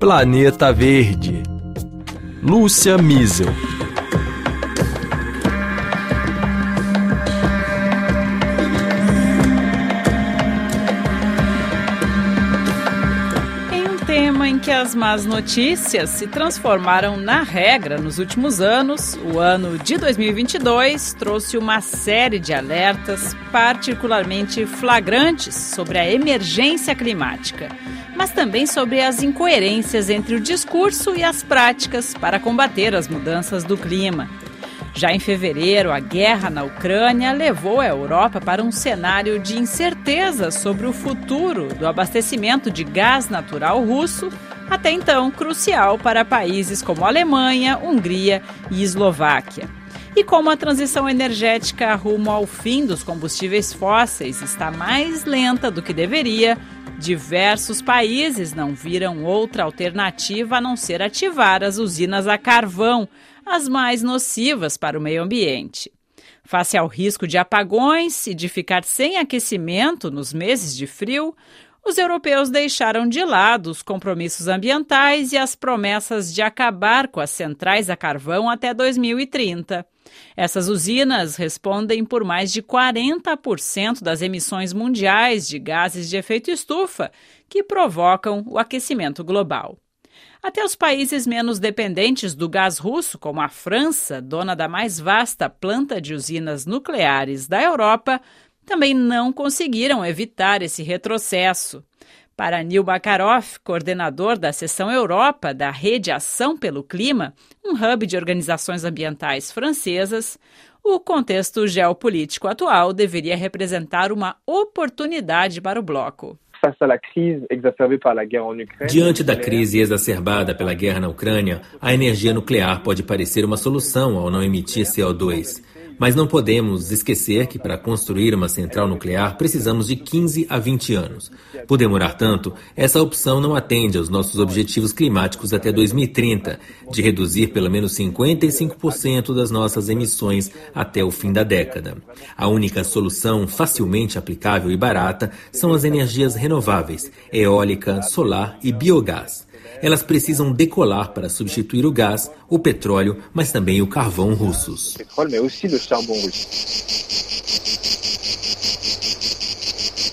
Planeta Verde. Lúcia Miesel. Que as más notícias se transformaram na regra nos últimos anos, o ano de 2022 trouxe uma série de alertas particularmente flagrantes sobre a emergência climática, mas também sobre as incoerências entre o discurso e as práticas para combater as mudanças do clima. Já em fevereiro, a guerra na Ucrânia levou a Europa para um cenário de incerteza sobre o futuro do abastecimento de gás natural russo, até então crucial para países como Alemanha, Hungria e Eslováquia. E como a transição energética rumo ao fim dos combustíveis fósseis está mais lenta do que deveria, diversos países não viram outra alternativa a não ser ativar as usinas a carvão as mais nocivas para o meio ambiente. Face ao risco de apagões e de ficar sem aquecimento nos meses de frio, os europeus deixaram de lado os compromissos ambientais e as promessas de acabar com as centrais a carvão até 2030. Essas usinas respondem por mais de 40% das emissões mundiais de gases de efeito estufa que provocam o aquecimento global. Até os países menos dependentes do gás russo, como a França, dona da mais vasta planta de usinas nucleares da Europa, também não conseguiram evitar esse retrocesso. Para Nil Bakarov, coordenador da seção Europa da Rede Ação pelo Clima, um hub de organizações ambientais francesas, o contexto geopolítico atual deveria representar uma oportunidade para o bloco. Diante da crise exacerbada pela guerra na Ucrânia, a energia nuclear pode parecer uma solução ao não emitir CO2. Mas não podemos esquecer que para construir uma central nuclear precisamos de 15 a 20 anos. Por demorar tanto, essa opção não atende aos nossos objetivos climáticos até 2030, de reduzir pelo menos 55% das nossas emissões até o fim da década. A única solução facilmente aplicável e barata são as energias renováveis, eólica, solar e biogás. Elas precisam decolar para substituir o gás, o petróleo, mas também o carvão russos.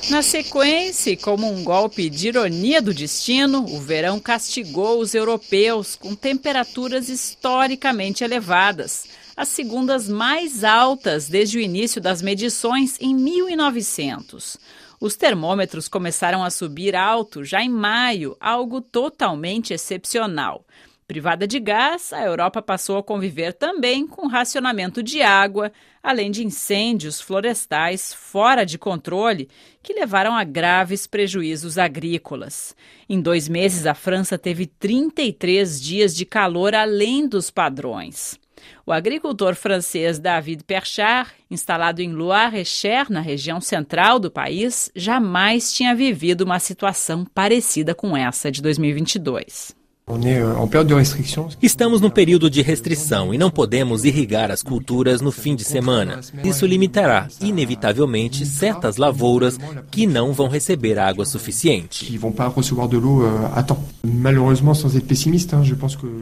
Na sequência, como um golpe de ironia do destino, o verão castigou os europeus com temperaturas historicamente elevadas, as segundas mais altas desde o início das medições em 1900. Os termômetros começaram a subir alto já em maio, algo totalmente excepcional. Privada de gás, a Europa passou a conviver também com racionamento de água, além de incêndios florestais fora de controle que levaram a graves prejuízos agrícolas. Em dois meses, a França teve 33 dias de calor além dos padrões. O agricultor francês David Perchard, instalado em Loire-et-Cher, na região central do país, jamais tinha vivido uma situação parecida com essa de 2022. Euh, Estamos no período de restrição e não podemos irrigar as culturas no fim de semana. Isso limitará, inevitavelmente, certas lavouras que não vão receber água suficiente.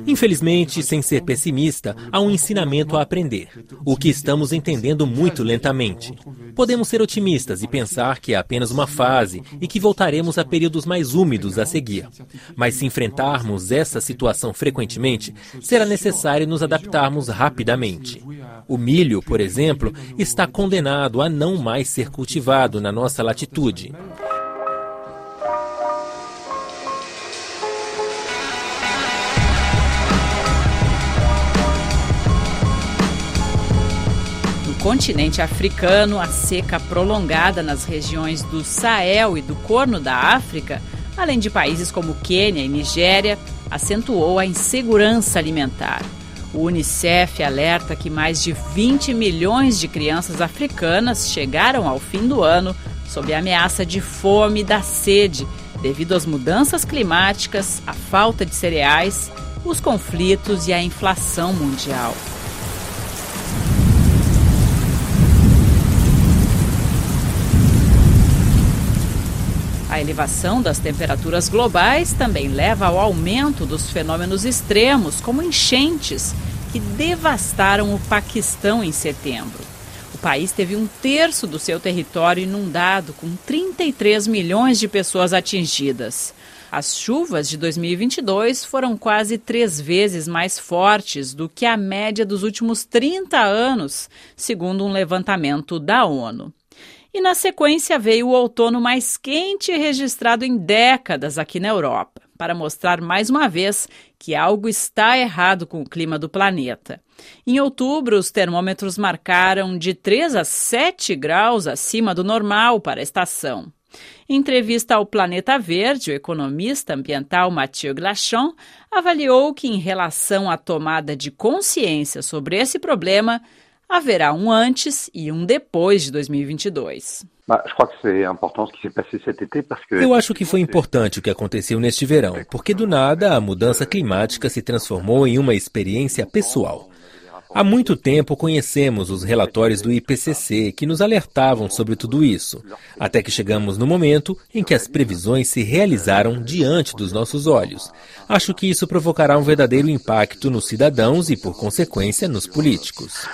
Infelizmente, sem ser pessimista, há um ensinamento a aprender, o que estamos entendendo muito lentamente. Podemos ser otimistas e pensar que é apenas uma fase e que voltaremos a períodos mais úmidos a seguir. Mas se enfrentarmos essa situação frequentemente, será necessário nos adaptarmos rapidamente. O milho, por exemplo, está condenado a não mais ser cultivado na nossa latitude. No continente africano, a seca prolongada nas regiões do Sahel e do Corno da África, além de países como Quênia e Nigéria, acentuou a insegurança alimentar. O Unicef alerta que mais de 20 milhões de crianças africanas chegaram ao fim do ano sob a ameaça de fome e da sede, devido às mudanças climáticas, à falta de cereais, os conflitos e a inflação mundial. A elevação das temperaturas globais também leva ao aumento dos fenômenos extremos, como enchentes, que devastaram o Paquistão em setembro. O país teve um terço do seu território inundado, com 33 milhões de pessoas atingidas. As chuvas de 2022 foram quase três vezes mais fortes do que a média dos últimos 30 anos, segundo um levantamento da ONU. E na sequência veio o outono mais quente registrado em décadas aqui na Europa, para mostrar mais uma vez que algo está errado com o clima do planeta. Em outubro, os termômetros marcaram de 3 a 7 graus acima do normal para a estação. Em entrevista ao Planeta Verde, o economista ambiental Mathieu Glachon avaliou que, em relação à tomada de consciência sobre esse problema, haverá um antes e um depois de 2022. Eu acho que foi importante o que aconteceu neste verão, porque do nada a mudança climática se transformou em uma experiência pessoal. Há muito tempo conhecemos os relatórios do IPCC que nos alertavam sobre tudo isso, até que chegamos no momento em que as previsões se realizaram diante dos nossos olhos. Acho que isso provocará um verdadeiro impacto nos cidadãos e, por consequência, nos políticos.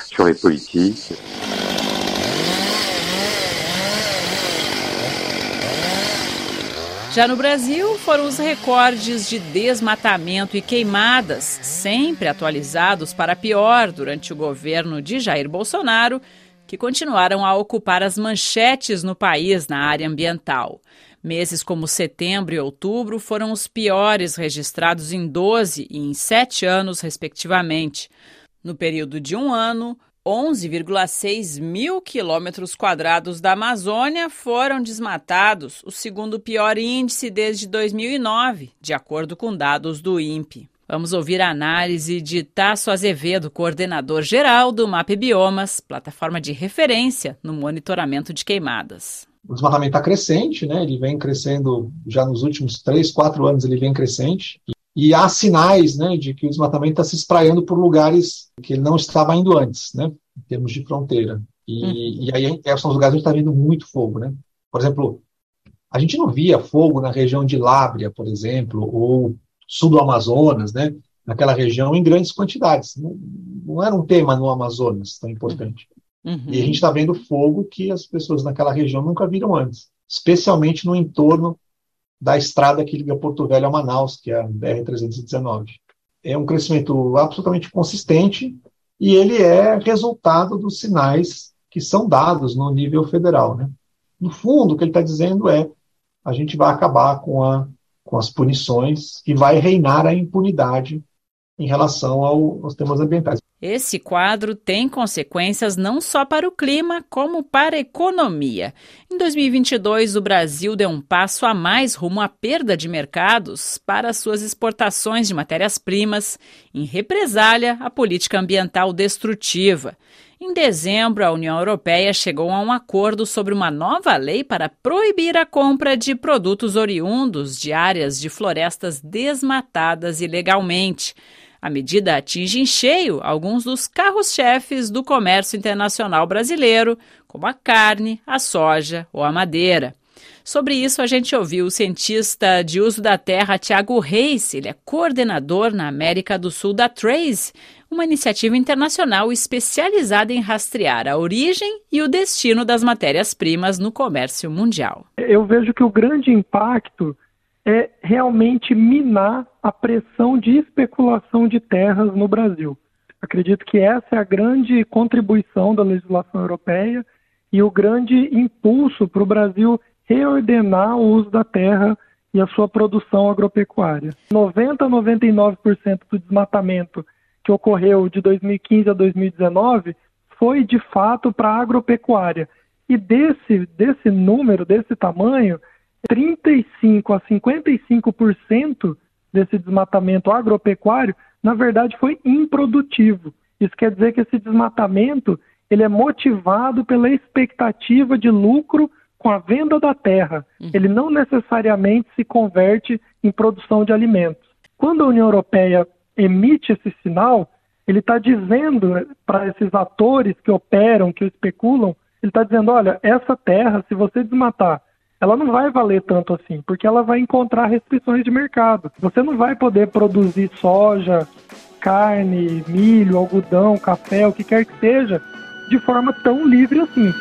Já no Brasil, foram os recordes de desmatamento e queimadas, sempre atualizados para pior durante o governo de Jair Bolsonaro, que continuaram a ocupar as manchetes no país na área ambiental. Meses como setembro e outubro foram os piores registrados em 12 e em 7 anos, respectivamente. No período de um ano, 11,6 mil quilômetros quadrados da Amazônia foram desmatados, o segundo pior índice desde 2009, de acordo com dados do INPE. Vamos ouvir a análise de Tasso Azevedo, coordenador geral do MAP Biomas, plataforma de referência no monitoramento de queimadas. O desmatamento está crescente, né? ele vem crescendo já nos últimos três, quatro anos, ele vem crescente. E há sinais né, de que o desmatamento está se espraiando por lugares que ele não estava indo antes, né, em termos de fronteira. E, uhum. e aí são os lugares onde está vindo muito fogo. Né? Por exemplo, a gente não via fogo na região de Lábria, por exemplo, ou sul do Amazonas, né, naquela região, em grandes quantidades. Não, não era um tema no Amazonas tão importante. Uhum. E a gente está vendo fogo que as pessoas naquela região nunca viram antes, especialmente no entorno da estrada que liga Porto Velho a Manaus, que é a BR-319. É um crescimento absolutamente consistente e ele é resultado dos sinais que são dados no nível federal. Né? No fundo, o que ele está dizendo é a gente vai acabar com, a, com as punições e vai reinar a impunidade em relação ao, aos temas ambientais. Esse quadro tem consequências não só para o clima, como para a economia. Em 2022, o Brasil deu um passo a mais rumo à perda de mercados para suas exportações de matérias-primas, em represália à política ambiental destrutiva. Em dezembro, a União Europeia chegou a um acordo sobre uma nova lei para proibir a compra de produtos oriundos de áreas de florestas desmatadas ilegalmente. A medida atinge em cheio alguns dos carros-chefes do comércio internacional brasileiro, como a carne, a soja ou a madeira. Sobre isso, a gente ouviu o cientista de uso da terra Tiago Reis, ele é coordenador na América do Sul da Trace, uma iniciativa internacional especializada em rastrear a origem e o destino das matérias-primas no comércio mundial. Eu vejo que o grande impacto é realmente minar a pressão de especulação de terras no Brasil. Acredito que essa é a grande contribuição da legislação europeia e o grande impulso para o Brasil reordenar o uso da terra e a sua produção agropecuária. 90 a 99% do desmatamento que ocorreu de 2015 a 2019 foi de fato para a agropecuária. E desse, desse número, desse tamanho, 35 a 55% desse desmatamento agropecuário, na verdade, foi improdutivo. Isso quer dizer que esse desmatamento ele é motivado pela expectativa de lucro com a venda da terra. Uhum. Ele não necessariamente se converte em produção de alimentos. Quando a União Europeia emite esse sinal, ele está dizendo para esses atores que operam, que especulam, ele está dizendo: olha, essa terra, se você desmatar ela não vai valer tanto assim, porque ela vai encontrar restrições de mercado. Você não vai poder produzir soja, carne, milho, algodão, café, o que quer que seja, de forma tão livre assim.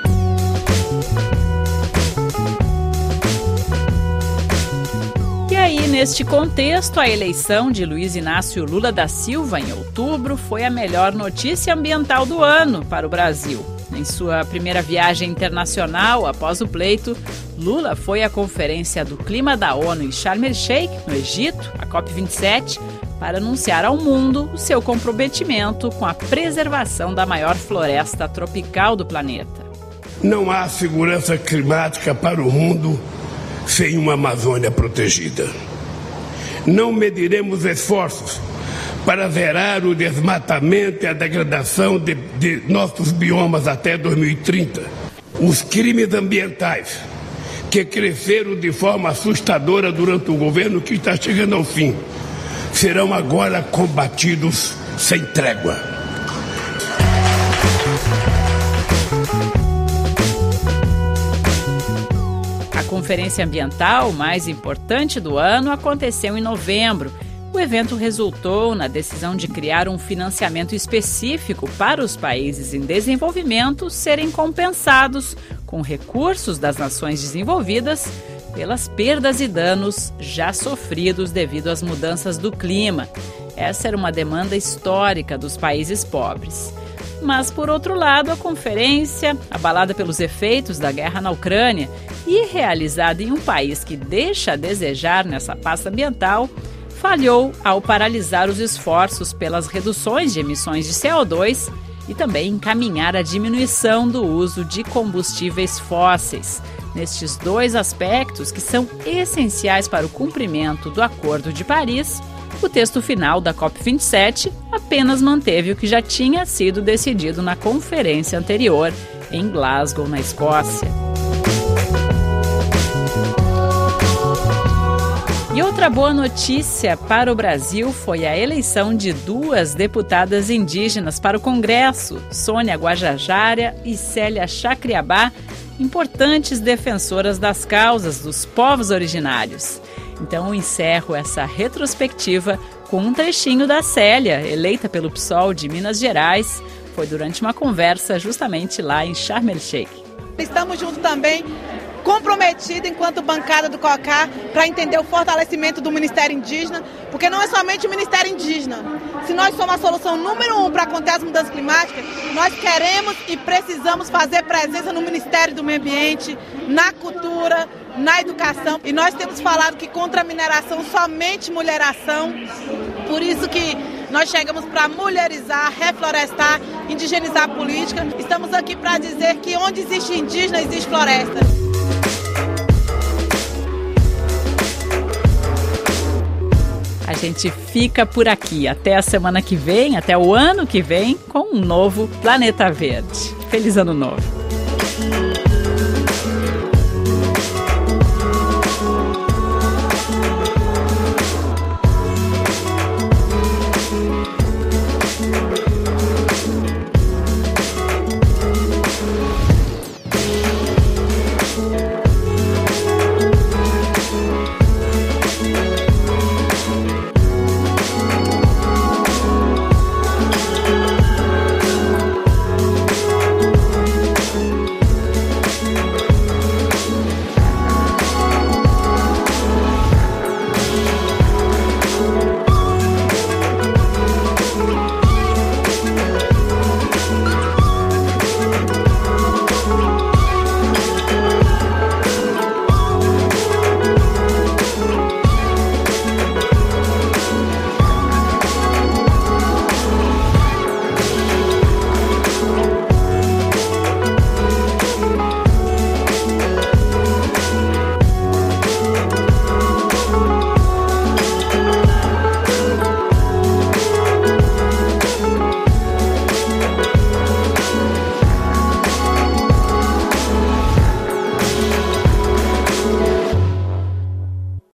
E aí, neste contexto, a eleição de Luiz Inácio Lula da Silva em outubro foi a melhor notícia ambiental do ano para o Brasil. Em sua primeira viagem internacional após o pleito, Lula foi à Conferência do Clima da ONU em Sharm el-Sheikh, no Egito, a COP27, para anunciar ao mundo o seu comprometimento com a preservação da maior floresta tropical do planeta. Não há segurança climática para o mundo sem uma Amazônia protegida. Não mediremos esforços para zerar o desmatamento e a degradação de, de nossos biomas até 2030. Os crimes ambientais que cresceram de forma assustadora durante o governo que está chegando ao fim serão agora combatidos sem trégua. A conferência ambiental mais importante do ano aconteceu em novembro o evento resultou na decisão de criar um financiamento específico para os países em desenvolvimento serem compensados com recursos das nações desenvolvidas pelas perdas e danos já sofridos devido às mudanças do clima. Essa era uma demanda histórica dos países pobres. Mas, por outro lado, a conferência, abalada pelos efeitos da guerra na Ucrânia e realizada em um país que deixa a desejar nessa pasta ambiental, falhou ao paralisar os esforços pelas reduções de emissões de CO2 e também encaminhar a diminuição do uso de combustíveis fósseis. Nestes dois aspectos, que são essenciais para o cumprimento do Acordo de Paris, o texto final da COP27 apenas manteve o que já tinha sido decidido na conferência anterior, em Glasgow, na Escócia. E outra boa notícia para o Brasil foi a eleição de duas deputadas indígenas para o Congresso, Sônia Guajajara e Célia Chacriabá, importantes defensoras das causas dos povos originários. Então encerro essa retrospectiva com um trechinho da Célia, eleita pelo PSOL de Minas Gerais. Foi durante uma conversa justamente lá em Sharm el-Sheikh. Estamos juntos também comprometida enquanto bancada do COCAR para entender o fortalecimento do Ministério Indígena, porque não é somente o Ministério Indígena. Se nós somos a solução número um para conter as mudanças climáticas, nós queremos e precisamos fazer presença no Ministério do Meio Ambiente, na cultura, na educação. E nós temos falado que contra a mineração somente mulheração. Por isso que nós chegamos para mulherizar, reflorestar, indigenizar a política. Estamos aqui para dizer que onde existe indígena, existe floresta. Gente fica por aqui. Até a semana que vem, até o ano que vem, com um novo Planeta Verde. Feliz Ano Novo!